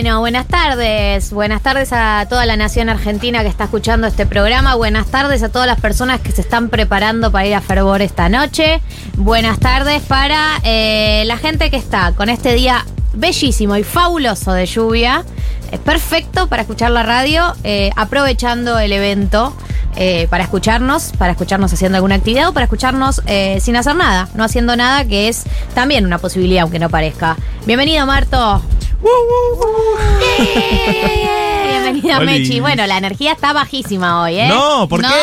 Bueno, buenas tardes. Buenas tardes a toda la nación argentina que está escuchando este programa. Buenas tardes a todas las personas que se están preparando para ir a Fervor esta noche. Buenas tardes para eh, la gente que está con este día bellísimo y fabuloso de lluvia. Es perfecto para escuchar la radio, eh, aprovechando el evento. eh, para escucharnos, para escucharnos haciendo alguna actividad o para escucharnos eh, sin hacer nada, no haciendo nada, que es también una posibilidad, aunque no parezca. Bienvenido, Marto. Bienvenida, Oli. Mechi. Bueno, la energía está bajísima hoy, ¿eh? No, ¿por No. qué?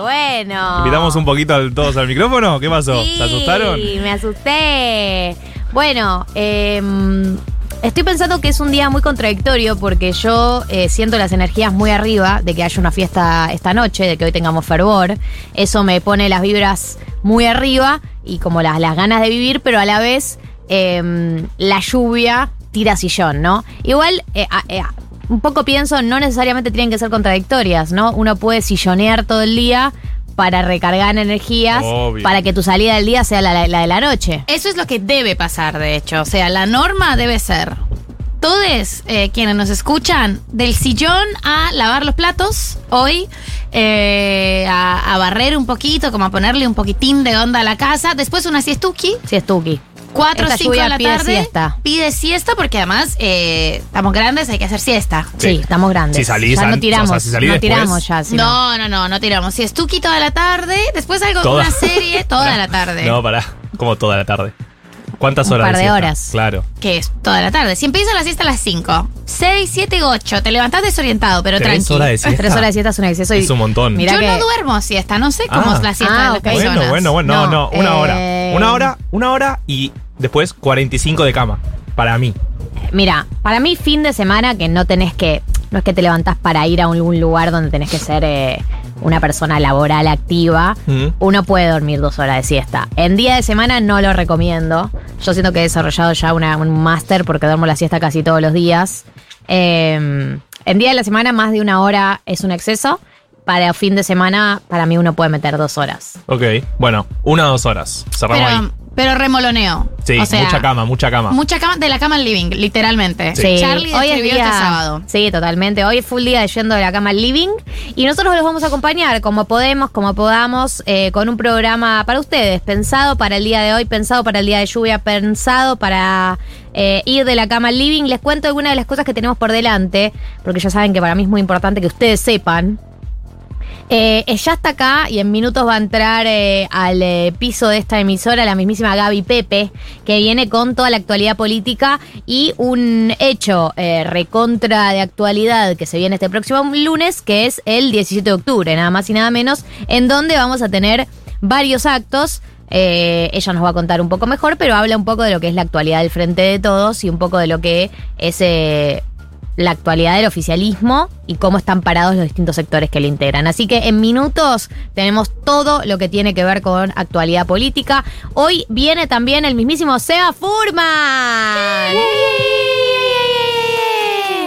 Bueno. ¿Invitamos un poquito al- todos al micrófono? ¿Qué pasó? Sí, ¿Se asustaron? me asusté. Bueno, em, estoy pensando que es un día muy contradictorio porque yo eh, siento las energías muy arriba de que haya una fiesta esta noche, de que hoy tengamos fervor. Eso me pone las vibras muy arriba y como las, las ganas de vivir, pero a la vez em, la lluvia tira sillón, ¿no? Igual, eh, eh, un poco pienso, no necesariamente tienen que ser contradictorias, ¿no? Uno puede sillonear todo el día para recargar energías, Obvio. para que tu salida del día sea la, la de la noche. Eso es lo que debe pasar, de hecho. O sea, la norma debe ser. Todos eh, quienes nos escuchan, del sillón a lavar los platos hoy, eh, a, a barrer un poquito, como a ponerle un poquitín de onda a la casa. Después una siestuki, Si es Tuki. 4 o Esta 5 lluvia de la pide tarde. siesta. Pide siesta porque además eh, estamos grandes, hay que hacer siesta. Sí, estamos grandes. Si salís ya no tiramos, o sea, si salís no después- tiramos ya. si No, no, no, no tiramos. Siestuki toda la tarde, después algo, Toda. una serie toda la tarde. No, pará. Como toda la tarde. ¿Cuántas Un horas par de horas. Claro. que es toda la tarde. Si empieza la siesta a las 5, 6, 7, 8, te levantás desorientado, pero ¿Tres tranquilo. horas de siesta? Tres horas de siesta es un exceso. y- Es un montón. Mirá Yo que- no duermo siesta, no sé cómo Ah. es la siesta Ah, de las ok. personas. Bueno, bueno, bueno. No, No, no, una eh, hora. Una hora, una hora y después 45 de cama. Para mí. Mira, para mí fin de semana que no tenés que, no es que te levantás para ir a algún lugar donde tenés que ser eh, una persona laboral activa, Mm. uno puede dormir dos horas de siesta. En día de semana no lo recomiendo. Yo siento que he desarrollado ya una- un máster porque duermo la siesta casi todos los días. Eh, en día de la semana más de una hora es un exceso. Para fin de semana, para mí uno puede meter dos horas. Ok. Bueno, una o dos horas. Cerramos ahí. Pero, pero remoloneo. Sí, o sea, mucha cama, mucha cama. Mucha cama de la cama al living, literalmente. Sí. Charlie hoy es escribió día, este sábado. Sí, totalmente. Hoy es full día de yendo de la cama al living. Y nosotros los vamos a acompañar como podemos, como podamos, eh, con un programa para ustedes, pensado para el día de hoy, pensado para el día de lluvia, pensado para eh, ir de la cama al living. Les cuento algunas de las cosas que tenemos por delante, porque ya saben que para mí es muy importante que ustedes sepan. Eh, eh, ya está acá y en minutos va a entrar eh, al eh, piso de esta emisora la mismísima Gaby Pepe, que viene con toda la actualidad política y un hecho recontra de actualidad que se viene este próximo lunes, que es el 17 de octubre, nada más y nada menos, en donde vamos a tener varios actos. Ella nos va a contar un poco mejor, pero habla un poco de lo que es la actualidad del Frente de Todos y un poco de lo que es la actualidad del oficialismo y cómo están parados los distintos sectores que le integran. Así que en minutos tenemos todo lo que tiene que ver con actualidad política. Hoy viene también el mismísimo Seba Furman.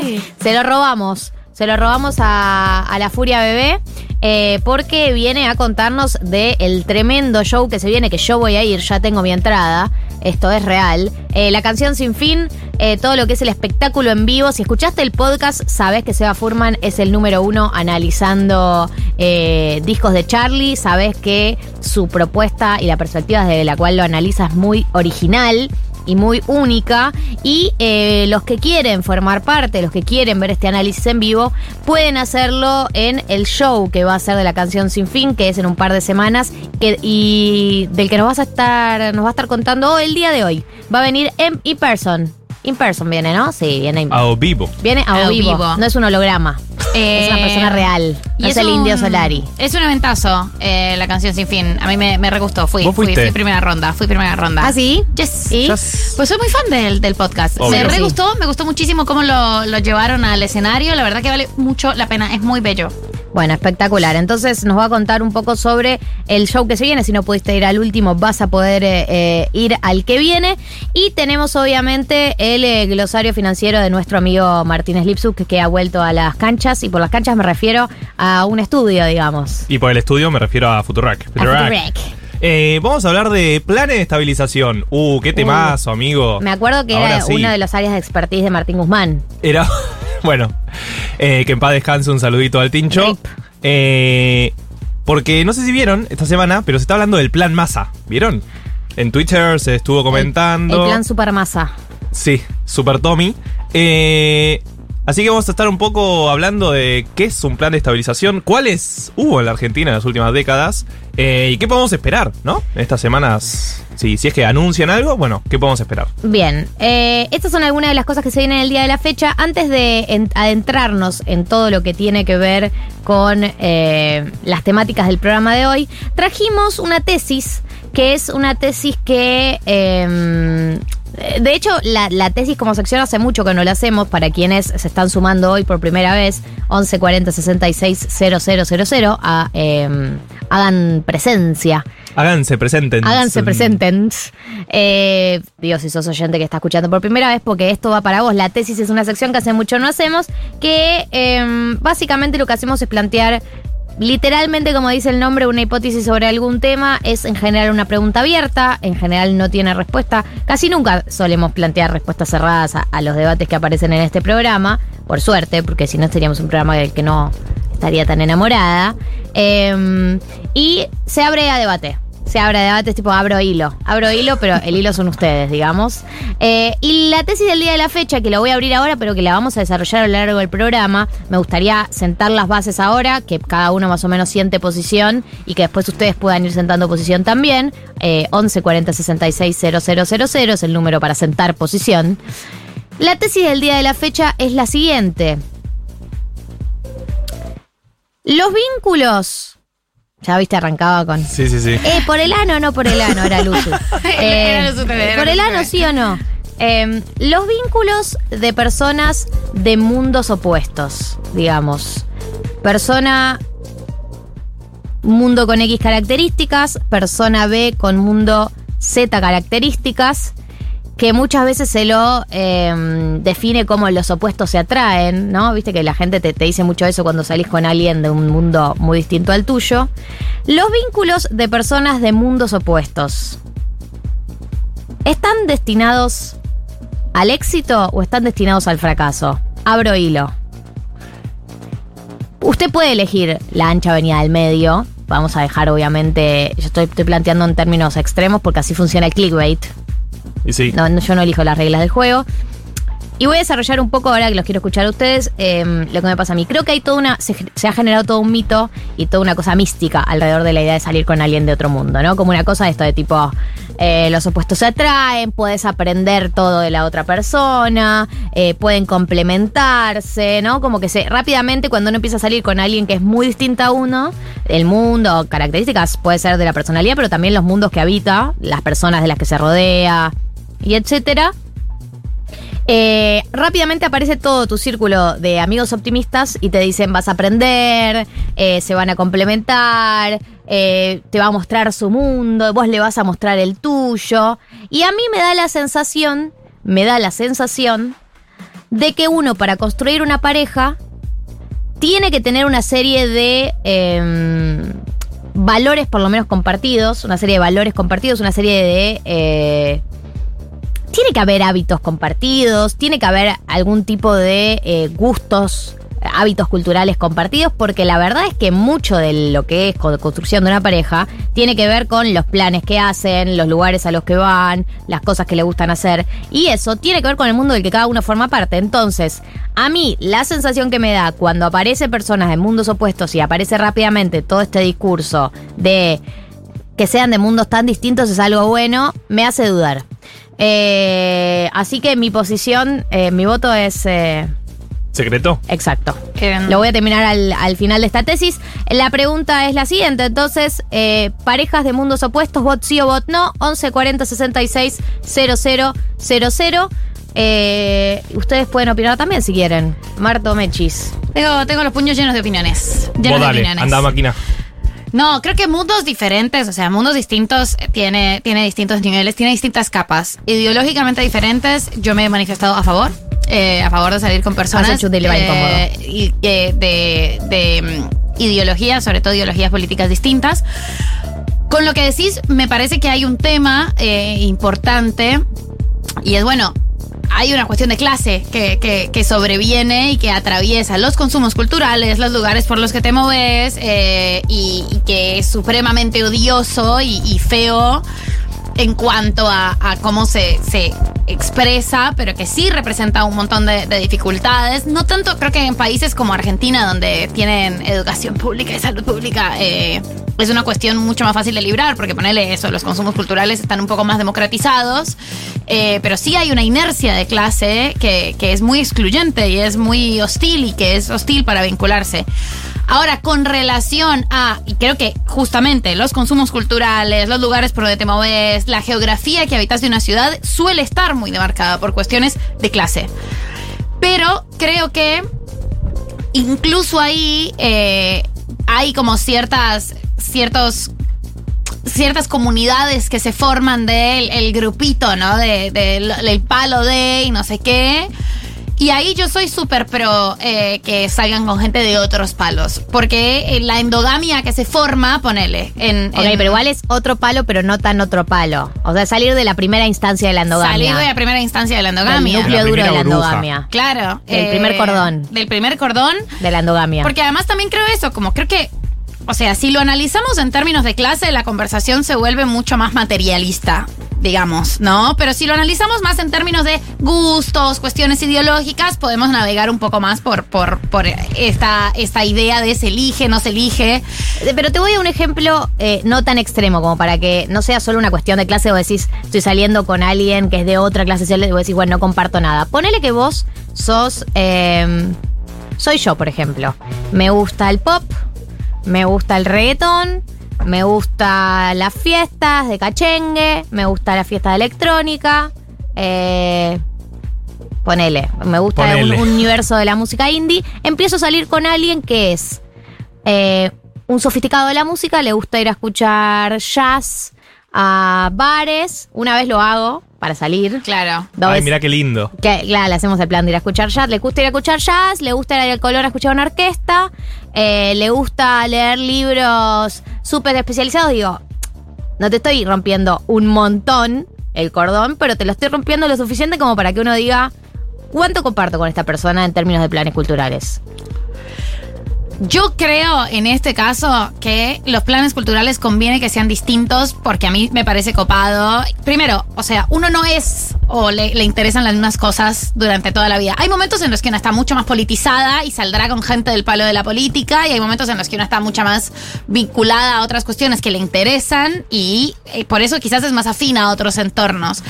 sí. Se lo robamos. Se lo robamos a, a la Furia Bebé. eh, porque viene a contarnos del tremendo show que se viene, que yo voy a ir, ya tengo mi entrada. Esto es real. Eh, la canción Sin Fin, eh, todo lo que es el espectáculo en vivo. Si escuchaste el podcast, sabes que Seba Furman es el número uno analizando eh, discos de Charlie. Sabes que su propuesta y la perspectiva desde la cual lo analiza es muy original y muy única. Y eh, los que quieren formar parte, los que quieren ver este análisis en vivo, pueden hacerlo en el show que va a ser de la canción Sin Fin, que es en un par de semanas, y del que nos vas a estar, nos va a estar contando el día de hoy. Va a venir en in person. In person viene, ¿no? Sí, viene in- A vivo. Viene a, A vivo. vivo. No es un holograma. es una Eh, persona real. No es el un- indio Solari. Es un eventazo eh, la canción Sin Fin. A mí me, me re gustó. Fui, ¿Vos fui, fui primera ronda. Fui primera ronda. ¿Ah, sí? Yes. ¿Y? Yes. Pues soy muy fan del, del podcast. Obvio. Me re Sí. gustó, me gustó muchísimo cómo lo, lo llevaron al escenario. La verdad que vale mucho la pena. Es muy bello. Bueno, espectacular. Entonces nos va a contar un poco sobre el show que se viene. Si no pudiste ir al último, vas a poder eh, eh, ir al que viene. Y tenemos obviamente el eh, glosario financiero de nuestro amigo Martínez Lipsuk, que, ha vuelto a las canchas. Y por las canchas me refiero a un estudio, digamos. Y por el estudio me refiero a Futurac. A Futurac. Eh, vamos a hablar de planes de estabilización. Uh, qué temazo, amigo. Me acuerdo que Ahora era sí. una de las áreas de expertise de Martín Guzmán. Era. Bueno, eh, que en paz descanse un saludito al Tincho. Rip. Eh, porque no sé si vieron esta semana, pero se está hablando del plan masa. ¿Vieron? En Twitter se estuvo comentando. El plan Supermasa. Sí, Super Tommy. Eh, así que vamos a estar un poco hablando de qué es un plan de estabilización, cuáles hubo en la Argentina en las últimas décadas eh, y qué podemos esperar, ¿no? Estas semanas, si, si es que anuncian algo, bueno, ¿qué podemos esperar? Bien, eh, estas son algunas de las cosas que se vienen el día de la fecha. Antes de en- adentrarnos en todo lo que tiene que ver con eh, las temáticas del programa de hoy, trajimos una tesis que es una tesis que... eh, de hecho, la, la tesis como sección hace mucho que no la hacemos para quienes se están sumando hoy por primera vez, 11 40 66 000, a, eh, hagan presencia. Háganse presenten. Háganse presenten. Eh, digo, si sos oyente que está escuchando por primera vez, porque esto va para vos. La tesis es una sección que hace mucho no hacemos, que eh, básicamente lo que hacemos es plantear, literalmente, como dice el nombre, una hipótesis sobre algún tema. Es en general una pregunta abierta, en general no tiene respuesta. Casi nunca solemos plantear respuestas cerradas a, los debates que aparecen en este programa, por suerte, porque si no seríamos un programa del que no estaría tan enamorada. Eh, y se abre a debate. Se abre debate, tipo abro hilo. Abro hilo, pero el hilo son ustedes, digamos. Eh, y la tesis del día de la fecha, que la voy a abrir ahora, pero que la vamos a desarrollar a lo largo del programa, me gustaría sentar las bases ahora, que cada uno más o menos siente posición y que después ustedes puedan ir sentando posición también. Eh, 11 40 66 000 es el número para sentar posición. La tesis del día de la fecha es la siguiente. Los vínculos. Ya viste, arrancaba con. Sí, sí, sí. Eh, por el ano o no por el ano, era Luzu. Eh, Era Luzu TV, era por el ano, sí o no. Eh, los vínculos de personas de mundos opuestos, digamos. Persona. Mundo con X características, persona B con mundo Z características, que muchas veces se lo eh, define como los opuestos se atraen, ¿no? Viste que la gente te, te dice mucho eso cuando salís con alguien de un mundo muy distinto al tuyo. Los vínculos de personas de mundos opuestos. ¿Están destinados al éxito o están destinados al fracaso? Abro hilo. Usted puede elegir la ancha avenida del medio. Vamos a dejar, obviamente, yo estoy, estoy planteando en términos extremos porque así funciona el clickbait. No, no, yo no elijo las reglas del juego. Y voy a desarrollar un poco, ahora que los quiero escuchar a ustedes, eh, lo que me pasa a mí. Creo que hay toda una. Se, se ha generado todo un mito y toda una cosa mística alrededor de la idea de salir con alguien de otro mundo, ¿no? Como una cosa de esto de tipo. eh, los opuestos se atraen, puedes aprender todo de la otra persona, eh, pueden complementarse, ¿no? Como que se rápidamente cuando uno empieza a salir con alguien que es muy distinta a uno, el mundo, características puede ser de la personalidad, pero también los mundos que habita, las personas de las que se rodea, y etcétera. Eh, rápidamente aparece todo tu círculo de amigos optimistas y te dicen vas a aprender, eh, se van a complementar, eh, te va a mostrar su mundo, vos le vas a mostrar el tuyo. Y a mí me da la sensación, me da la sensación de que uno para construir una pareja tiene que tener una serie de em, valores por lo menos compartidos, una serie de valores compartidos, una serie de... tiene que haber hábitos compartidos, tiene que haber algún tipo de eh, gustos, hábitos culturales compartidos, porque la verdad es que mucho de lo que es con- construcción de una pareja tiene que ver con los planes que hacen, los lugares a los que van, las cosas que le gustan hacer, y eso tiene que ver con el mundo del que cada uno forma parte. Entonces, a mí la sensación que me da cuando aparecen personas de mundos opuestos y aparece rápidamente todo este discurso de que sean de mundos tan distintos es algo bueno, me hace dudar. Eh, así que mi posición, eh, mi voto es eh, ¿Secreto? exacto. Lo voy a terminar al, al final de esta tesis. La pregunta es la siguiente, entonces, eh, parejas de mundos opuestos, vot sí o vot no, 11 40 66 00 00. Eh, ustedes pueden opinar también si quieren. Marto Mechis. Tengo, tengo los puños llenos de opiniones. Llenos Vos de dale, opiniones. anda máquina. No, creo que mundos diferentes, o sea, mundos distintos, eh, tiene, tiene distintos niveles, tiene distintas capas. Ideológicamente diferentes, yo me he manifestado a favor, eh, a favor de salir con personas. Le va eh, y, eh, de, de, mm, ideologías, sobre todo ideologías políticas distintas. Con lo que decís, me parece que hay un tema importante y es bueno. Hay una cuestión de clase que, que- sobreviene y que atraviesa los consumos culturales, los lugares por los que te moves eh, y, que es supremamente odioso y, feo en cuanto a, a cómo se, se expresa, pero que sí representa un montón de, de dificultades. No tanto, creo que en países como Argentina, donde tienen educación pública y salud pública, eh, es una cuestión mucho más fácil de librar, porque ponerle eso, los consumos culturales están un poco más democratizados, eh, pero sí hay una inercia de clase que, que es muy excluyente y es muy hostil y que es hostil para vincularse. Ahora, con relación a, y creo que justamente los consumos culturales, los lugares por donde te moves, la geografía que habitas de una ciudad suele estar muy demarcada por cuestiones de clase. Pero creo que incluso ahí eh, hay como ciertas, ciertos ciertas comunidades que se forman del el grupito, ¿no? De- del del palo de y no sé qué. Y ahí yo soy súper pro eh, que salgan con gente de otros palos. Porque eh, la endogamia que se forma, ponele. En, Ok, en- pero igual es otro palo, pero no tan otro palo. O sea, salir de la primera instancia de la endogamia. Salir de la primera instancia de la Del endogamia. núcleo La duro de la endogamia. Claro. eh, Del primer cordón. Del primer cordón. De la endogamia. Porque además también creo eso, como creo que, o sea, si lo analizamos en términos de clase, la conversación se vuelve mucho más materialista, digamos, ¿no? Pero si lo analizamos más en términos de gustos, cuestiones ideológicas, podemos navegar un poco más por, por, por esta, esta idea de se elige, no se elige. Eh, Pero te voy a un ejemplo eh, no tan extremo como para que no sea solo una cuestión de clase o decís, estoy saliendo con alguien que es de otra clase social y vos decís, bueno, no comparto nada. Ponele que vos sos, eh, soy yo, por ejemplo. Me gusta el pop, me gusta el reggaetón, me gusta las fiestas de cachengue, me gusta la fiesta de electrónica, eh, ponele, me gusta Ponele. un universo de la música indie. Empiezo a salir con alguien que es eh, un sofisticado de la música, le gusta ir a escuchar jazz a bares. Una vez lo hago para salir. Claro. Dos Ay, mira qué lindo. que, claro, le hacemos el plan de ir a escuchar jazz. Le gusta ir a escuchar jazz, le gusta ir al color a escuchar una orquesta, eh, le gusta leer libros súper especializados. Digo, no te estoy rompiendo un montón el cordón, pero te lo estoy rompiendo lo suficiente como para que uno diga, ¿cuánto comparto con esta persona en términos de planes culturales? Yo creo en este caso que los planes culturales conviene que sean distintos porque a mí me parece copado. Primero, o sea, uno no es o le, interesan las mismas cosas durante toda la vida. Hay momentos en los que uno está mucho más politizada y saldrá con gente del palo de la política y hay momentos en los que uno está mucho más vinculada a otras cuestiones que le interesan y eh, por eso quizás es más afina a otros entornos.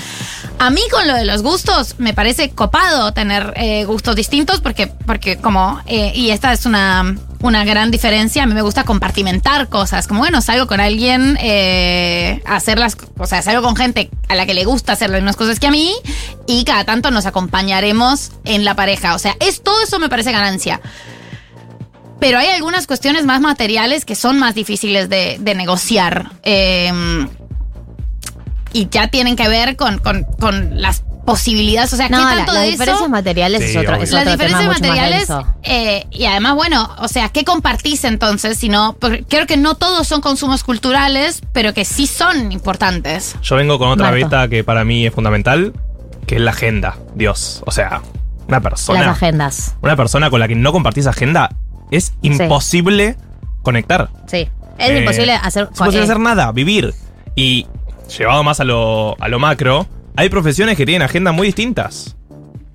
A mí con lo de los gustos me parece copado tener eh, gustos distintos porque, porque como, eh, y esta es una, una gran diferencia, a mí me gusta compartimentar cosas, como bueno, salgo con alguien, eh, hacer las, o sea, salgo con gente a la que le gusta hacer las mismas cosas que a mí y cada tanto nos acompañaremos en la pareja, o sea, es todo eso me parece ganancia. Pero hay algunas cuestiones más materiales que son más difíciles de, negociar. Eh, y ya tienen que ver con, con- con las posibilidades. O sea, No, ¿qué la- tanto las de diferencias eso? materiales es otro, es Las otro tema diferencias mucho más materiales, eh, y además, bueno, o sea, ¿qué compartís entonces? Si no, porque creo que no todos son consumos culturales, pero que sí son importantes. Yo vengo con otra Marto. beta que para mí es fundamental, que es la agenda. Dios. O sea, una persona. Las agendas. Una persona con la que no compartís agenda es imposible conectar. Sí. Es Eh, imposible hacer. Es imposible eh, hacer nada, vivir. Y llevado más a lo, a lo macro, hay profesiones que tienen agendas muy distintas.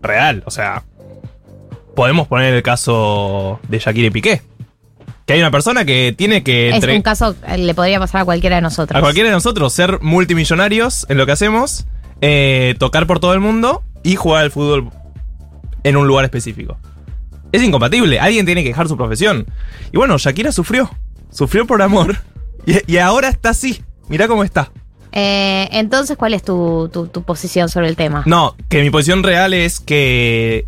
Real, o sea. Podemos poner el caso de Shakira y Piqué. Que hay una persona que tiene que Es un caso que le podría pasar a cualquiera de nosotros. a cualquiera de nosotros ser multimillonarios en lo que hacemos, eh, tocar por todo el mundo y jugar al fútbol en un lugar específico. Es incompatible, alguien tiene que dejar su profesión. Y bueno, Shakira sufrió, sufrió por amor y, y ahora está así. Mirá cómo está. Eh, entonces, ¿cuál es tu, tu- tu posición sobre el tema? No, que mi posición real es que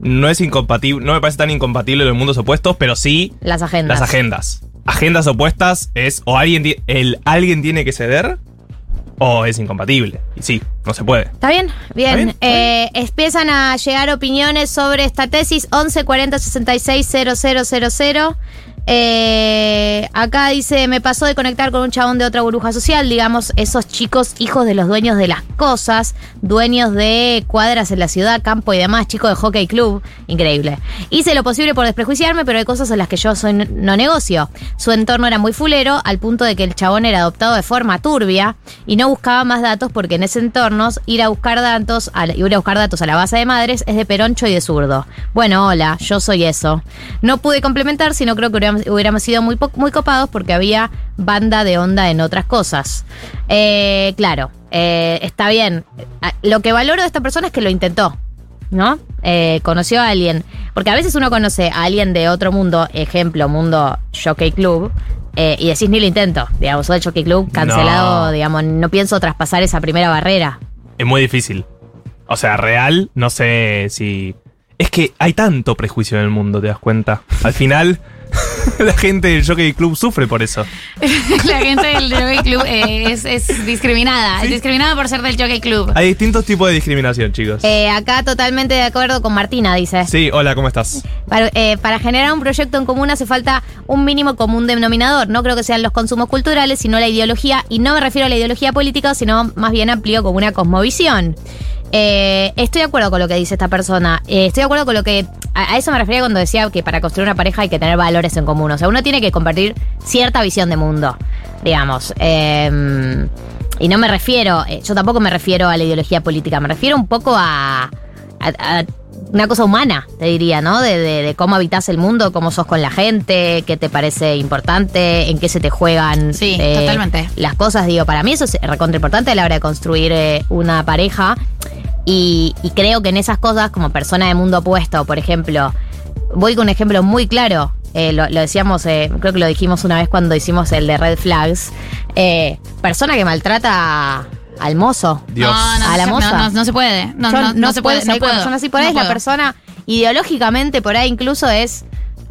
no es incompatible, no me parece tan incompatible los mundos opuestos, pero sí Las agendas. las agendas. Agendas opuestas es o alguien, el, alguien tiene que ceder o es incompatible. Y sí, no se puede. ¿Está bien? Bien. ¿Está bien? ¿Está Eh, empiezan a llegar opiniones sobre esta tesis 11 40 66 000. Eh, acá dice, me pasó de conectar con un chabón de otra burbuja social, digamos, esos chicos hijos de los dueños de las cosas, dueños de cuadras en la ciudad, campo y demás, chicos de hockey club, increíble. Hice lo posible por desprejuiciarme, pero hay cosas en las que yo soy no negocio. Su entorno era muy fulero, al punto de que el chabón era adoptado de forma turbia y no buscaba más datos porque en ese entorno ir a buscar datos, a la- ir a buscar datos a la base de madres es de peroncho y de zurdo. Bueno, hola, yo soy eso. No pude complementar, sino creo que hubiéramos, hubiéramos sido muy, muy copados porque había banda de onda en otras cosas. Eh, claro, eh, está bien. Ah, Lo que valoro de esta persona es que lo intentó. ¿No? Eh, conoció a alguien. Porque a veces uno conoce a alguien de otro mundo, ejemplo, mundo Jockey Club, eh, y decís ni lo intento. Digamos, soy Jockey Club, cancelado, No. digamos, no pienso traspasar esa primera barrera. Es muy difícil. O sea, real, no sé si. Es que hay tanto prejuicio en el mundo, te das cuenta. Al final, la gente del Jockey Club sufre por eso. La gente del Jockey Club eh, es, es discriminada. Es discriminada por ser del Jockey Club. Hay distintos tipos de discriminación, chicos. Eh, acá totalmente de acuerdo con Martina, dice. Sí, hola, ¿cómo estás? Para, eh, para generar un proyecto en común hace falta un mínimo común denominador. No creo que sean los consumos culturales, sino la ideología. Y no me refiero a la ideología política, sino más bien amplio como una cosmovisión. Eh, estoy de acuerdo con lo que dice esta persona. Eh, estoy de acuerdo con lo que. A, a eso me refería cuando decía que para construir una pareja hay que tener valores en común. O sea, uno tiene que compartir cierta visión de mundo, digamos. Eh, y no me refiero. eh, yo tampoco me refiero a la ideología política. Me refiero un poco a. a- a una cosa humana, te diría, ¿no? De, de- de cómo habitas el mundo, cómo sos con la gente, qué te parece importante, en qué se te juegan Sí, eh, totalmente. las cosas. Digo, para mí eso es recontra importante a la hora de construir eh, una pareja. Y, y creo que en esas cosas, como persona de mundo opuesto, por ejemplo, voy con un ejemplo muy claro. eh, lo, lo decíamos, eh, creo que lo dijimos una vez cuando hicimos el de Red Flags. eh, persona que maltrata al mozo. Dios. No, no, a la no, moza. no, no, no se puede. No, Yo no, no se puede. No con puedo. personas así por ahí. No es la persona ideológicamente por ahí incluso es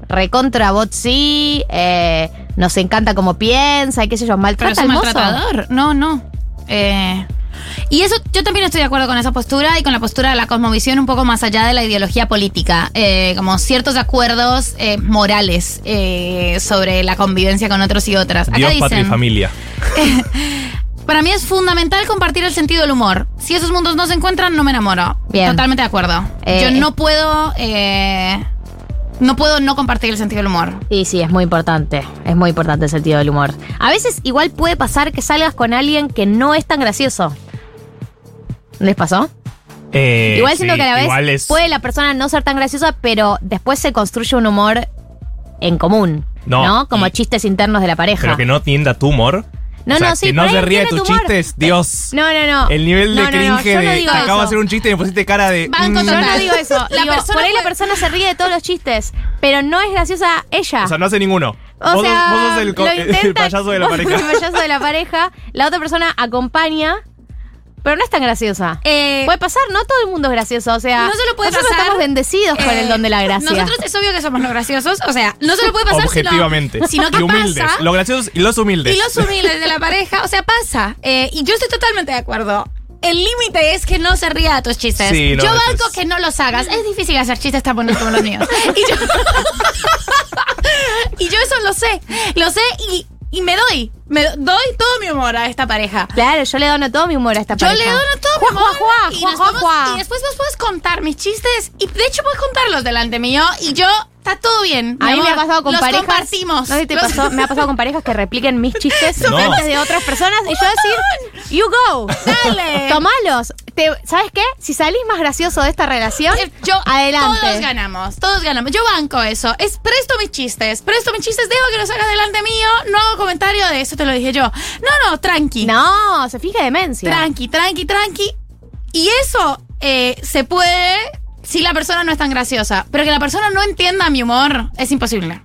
recontra bot sí, eh, nos encanta como piensa y qué sé yo, Pero maltrata es al un mozo. maltratador. No, no. Eh, y eso, yo también estoy de acuerdo con esa postura y con la postura de la cosmovisión un poco más allá de la ideología política. Eh, como ciertos acuerdos eh, morales eh, sobre la convivencia con otros y otras. Acá Dios, patria y dicen, familia. para mí es fundamental compartir el sentido del humor. Si esos mundos no se encuentran, no me enamoro. Bien. Totalmente de acuerdo. Eh, yo no puedo... eh, no puedo no compartir el sentido del humor. Y sí, es muy importante. Es muy importante el sentido del humor. A veces igual puede pasar que salgas con alguien que no es tan gracioso. ¿Les pasó? Eh, igual siento sí, que a la vez es- puede la persona no ser tan graciosa, pero después se construye un humor en común. No, No, como y- chistes internos de la pareja. Pero que no tienda tu humor. No, O sea, no, sí, Que no se ríe de tus humor. chistes, Dios. No, no, no. El nivel de No, no, no, cringe yo no de digo te acabo de hacer un chiste y me pusiste cara de. Banco mm. Yo total. no digo eso. La Digo, persona por ahí la persona se ríe de todos los chistes, pero no es graciosa ella. O sea, no hace ninguno. O vos, sea, sos, vos sos el, lo el intenta- payaso de la vos sos pareja. El payaso de la pareja. La otra persona acompaña, pero no es tan graciosa. Eh, puede pasar, no todo el mundo es gracioso. O sea, No solo puede nosotros pasar, estamos bendecidos con eh, el don de la gracia. Nosotros es obvio que somos los graciosos. O sea, no solo puede pasar sino- Objetivamente. sino, que y humildes. pasa. Los graciosos y los humildes. Y los humildes de la pareja, o sea, pasa. Eh, y yo estoy totalmente de acuerdo. el límite es que no se ría de tus chistes. Sí, no, yo banco es- que no los hagas. Es difícil hacer chistes tan bonitos como los míos. Y yo, y yo eso lo sé. Lo sé y, y me doy. Me doy todo mi humor a esta pareja. Claro, yo le dono todo mi humor a esta Yo pareja. le dono todo Juá, mi humor. juá, juá, y, nos y después vos puedes contar mis chistes. Y de hecho puedes contarlos delante mío. Y yo, está todo bien. A mí me ha pasado con los parejas. compartimos. No sé si te Los- pasó, me ha pasado con parejas que repliquen mis chistes No. antes de otras personas y yo decir, you go. Dale. Tomalos. Te- ¿Sabes qué? Si salís más gracioso de esta relación, Eh, Yo, adelante. Todos ganamos, todos ganamos. Yo banco eso. Es presto mis chistes, presto mis chistes, dejo que los hagas delante mío, no hago comentario de eso, te lo dije yo. No, no, tranqui. No, se fija demencia. Tranqui, tranqui, tranqui. Y eso eh, se puede si la persona no es tan graciosa. Pero que la persona no entienda mi humor es imposible.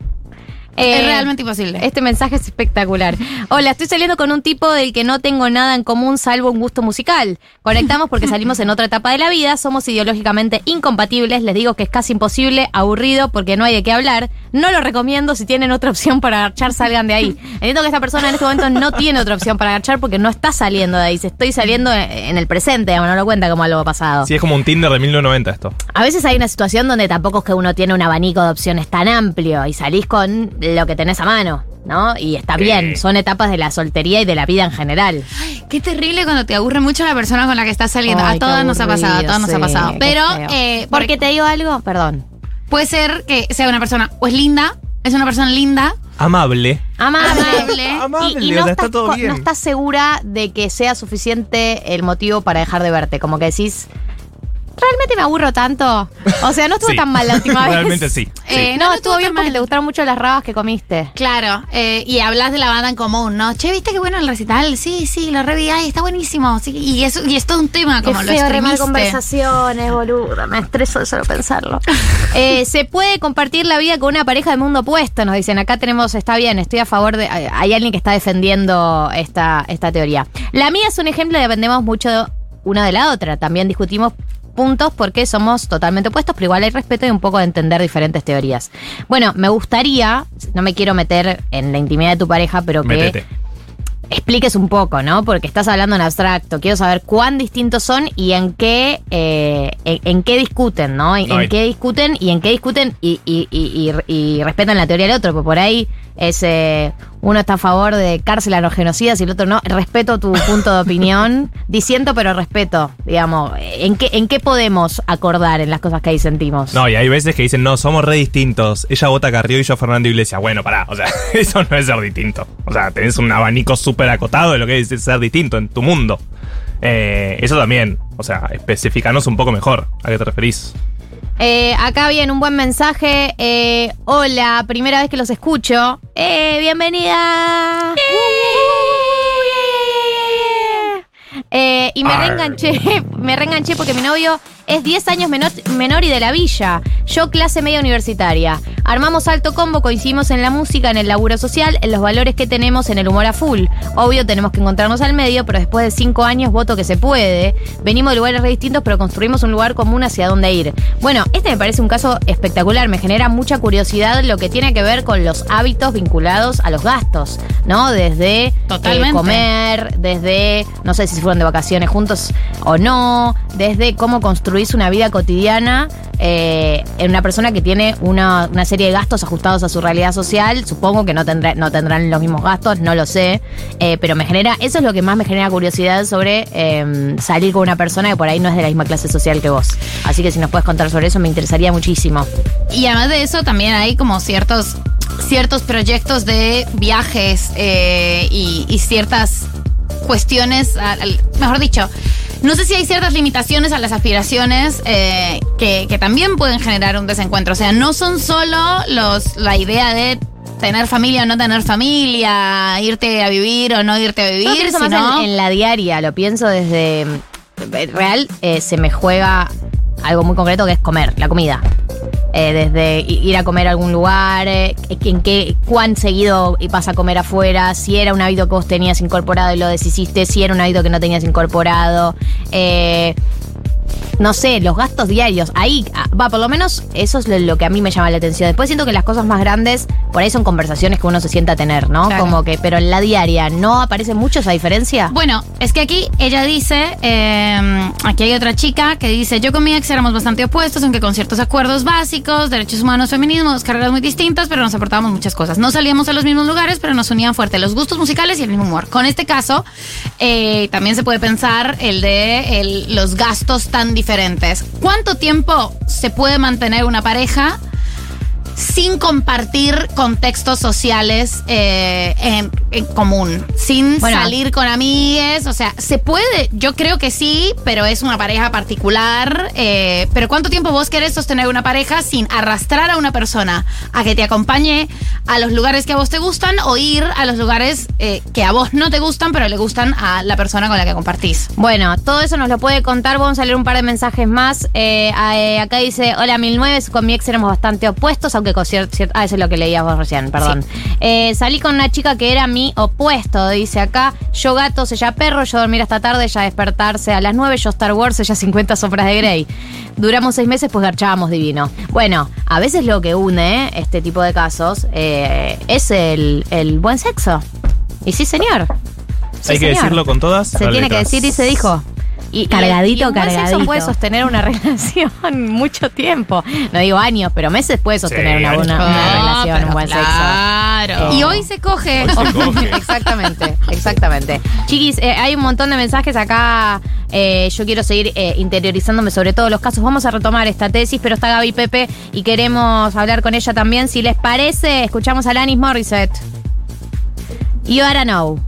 Eh, es realmente imposible. Este mensaje es espectacular. Hola, estoy saliendo con un tipo del que no tengo nada en común salvo un gusto musical. Conectamos porque salimos en otra etapa de la vida, somos ideológicamente incompatibles, les digo que es casi imposible, aburrido porque no hay de qué hablar. No lo recomiendo, si tienen otra opción para agachar, salgan de ahí. Entiendo que esta persona en este momento no tiene otra opción para agachar porque no está saliendo de ahí, se estoy saliendo en el presente, digamos, no lo cuenta como algo pasado. Sí, es como un Tinder de 1990 esto. A veces hay una situación donde tampoco es que uno tiene un abanico de opciones tan amplio y salís con lo que tenés a mano, ¿no? Y está bien, son etapas de la soltería y de la vida en general. Qué terrible cuando te aburre mucho la persona con la que estás saliendo. Ay, a todas nos ha pasado, a todas nos ha pasado. Pero, eh, Porque te digo algo, perdón. puede ser que sea una persona o es linda, es una persona linda, Amable. Amable. Y, o no, sea, estás, está todo co- bien. no estás segura de que sea suficiente el motivo para dejar de verte. Como que decís, ¿realmente me aburro tanto? O sea, no estuvo Sí. tan mal la última vez. Realmente sí. sí. Eh, No, no, no estuvo estuvo bien tan porque mal. te gustaron mucho las rabas que comiste. Claro, eh, y hablas de la banda en común, ¿no? Che, ¿viste qué bueno el recital? Sí, sí, lo reví, ay, está buenísimo. Sí, y, eso, y es todo un tema, como Qué lo feo remar escribiste. conversaciones, boluda. Me estreso de solo pensarlo. Eh, se puede compartir la vida con una pareja de mundo opuesto, nos dicen. Acá tenemos, está bien, estoy a favor de. Hay alguien que está defendiendo esta, esta teoría. La mía es un ejemplo de dependemos mucho una de la otra. También discutimos puntos porque somos totalmente opuestos, pero igual hay respeto y un poco de entender diferentes teorías. Bueno, me gustaría, no me quiero meter en la intimidad de tu pareja, pero que Métete. expliques un poco, ¿no? Porque estás hablando en abstracto. Quiero saber cuán distintos son y en qué, eh, en, en qué discuten, ¿no? En, No, en y- qué discuten y en qué discuten y, y- y- y- y respetan la teoría del otro. Porque por ahí es eh, uno está a favor de cárcel a los genocidas y el otro no. Respeto tu punto de opinión. Disiento, pero respeto. Digamos, ¿en qué, ¿en qué podemos acordar en las cosas que ahí sentimos? No, y hay veces que dicen, no, somos re distintos. Ella vota Carrió y yo Fernando Iglesias. Bueno, pará, o sea, eso no es ser distinto. O sea, tenés un abanico súper acotado de lo que es ser distinto en tu mundo. Eh, eso también, o sea, especificanos un poco mejor a qué te referís. Eh, acá viene un buen mensaje. Eh, hola, primera vez que los escucho. Eh, bienvenida. Eh, y me reenganché, me reenganché porque mi novio es 10 años menor, menor y de la villa. Yo clase media universitaria. Armamos alto combo, coincidimos en la música, en el laburo social, en los valores que tenemos, en el humor a full. Obvio tenemos que encontrarnos al medio, pero después de 5 años voto que se puede. Venimos de lugares re distintos, pero construimos un lugar común hacia dónde ir. Bueno, este me parece un caso espectacular. Me genera mucha curiosidad lo que tiene que ver con los hábitos vinculados a los gastos, ¿no? Desde eh, Totalmente. comer, desde, no sé si fueron de vacaciones juntos o no, desde cómo construís una vida cotidiana eh, en una persona que tiene una, una serie de gastos ajustados a su realidad social. Supongo que no, tendrá, no tendrán los mismos gastos, no lo sé, eh, pero me genera, eso es lo que más me genera curiosidad sobre eh, salir con una persona que por ahí no es de la misma clase social que vos. Así que si nos puedes contar sobre eso me interesaría muchísimo. Y además de eso también hay como ciertos, ciertos proyectos de viajes eh, y, ciertas cuestiones, mejor dicho, no sé si hay ciertas limitaciones a las aspiraciones eh, que, que también pueden generar un desencuentro. O sea, no son solo los la idea de tener familia o no tener familia, irte a vivir o no irte a vivir, más sino- en, en la diaria, lo pienso desde eh, real, eh, se me juega algo muy concreto que es comer, la comida. Eh, desde ir a comer a algún lugar, eh, en qué, cuán seguido vas a comer afuera, si era un hábito que vos tenías incorporado y lo deshiciste, si era un hábito que no tenías incorporado. Eh, no sé, los gastos diarios. Ahí, ah, va, por lo menos eso es lo, que a mí me llama la atención. Después siento que las cosas más grandes, por ahí son conversaciones que uno se sienta a tener, ¿no? Claro. Como que, pero en la diaria, ¿no aparece mucho esa diferencia? Bueno, es que aquí ella dice, eh, aquí hay otra chica que dice, yo con mi ex éramos bastante opuestos, aunque con ciertos acuerdos básicos, derechos humanos, feminismos, carreras muy distintas, pero nos aportábamos muchas cosas. No salíamos a los mismos lugares, pero nos unían fuerte los gustos musicales y el mismo humor. Con este caso, eh, también se puede pensar el de el- los gastos tan diferentes. ¿Cuánto tiempo se puede mantener una pareja? Sin compartir contextos sociales eh, en, en común, sin Bueno. salir con amigues, o sea, se puede, yo creo que sí, pero es una pareja particular, eh, pero ¿cuánto tiempo vos querés sostener una pareja sin arrastrar a una persona a que te acompañe a los lugares que a vos te gustan o ir a los lugares eh, que a vos no te gustan, pero le gustan a la persona con la que compartís? Bueno, todo eso nos lo puede contar. Vamos a leer un par de mensajes más. Eh, eh, acá dice: Hola, 1009. Con mi ex éramos bastante opuestos, aunque con cierto. ah, eso es lo que leías vos recién, perdón. Eh, salí con una chica que era mi opuesto, dice acá. Yo gatos, ella perro, yo dormir hasta tarde, ella despertarse a las 9, yo Star Wars, ella 50 sombras de Grey. Duramos seis meses, pues garchábamos divino. Bueno, a veces lo que une este tipo de casos eh, es el, el buen sexo. Y sí, señor. Sí, Hay que decirlo con todas. Se tiene que decir y se dijo. Y, Cargadito, y un buen sexo cargadito. puede sostener una relación mucho tiempo. No digo años, pero meses puede sostener Sí, una, años. una- una relación, pero un buen claro. sexo. Eh, Y hoy se coge. Hoy se coge. exactamente, exactamente. Chiquis, eh, hay un montón de mensajes acá. eh, yo quiero seguir eh, interiorizándome sobre todos los casos. Vamos a retomar esta tesis, pero está Gaby Pepe y queremos hablar con ella también. Si les parece, escuchamos a Alanis Morissette. You Gotta Know.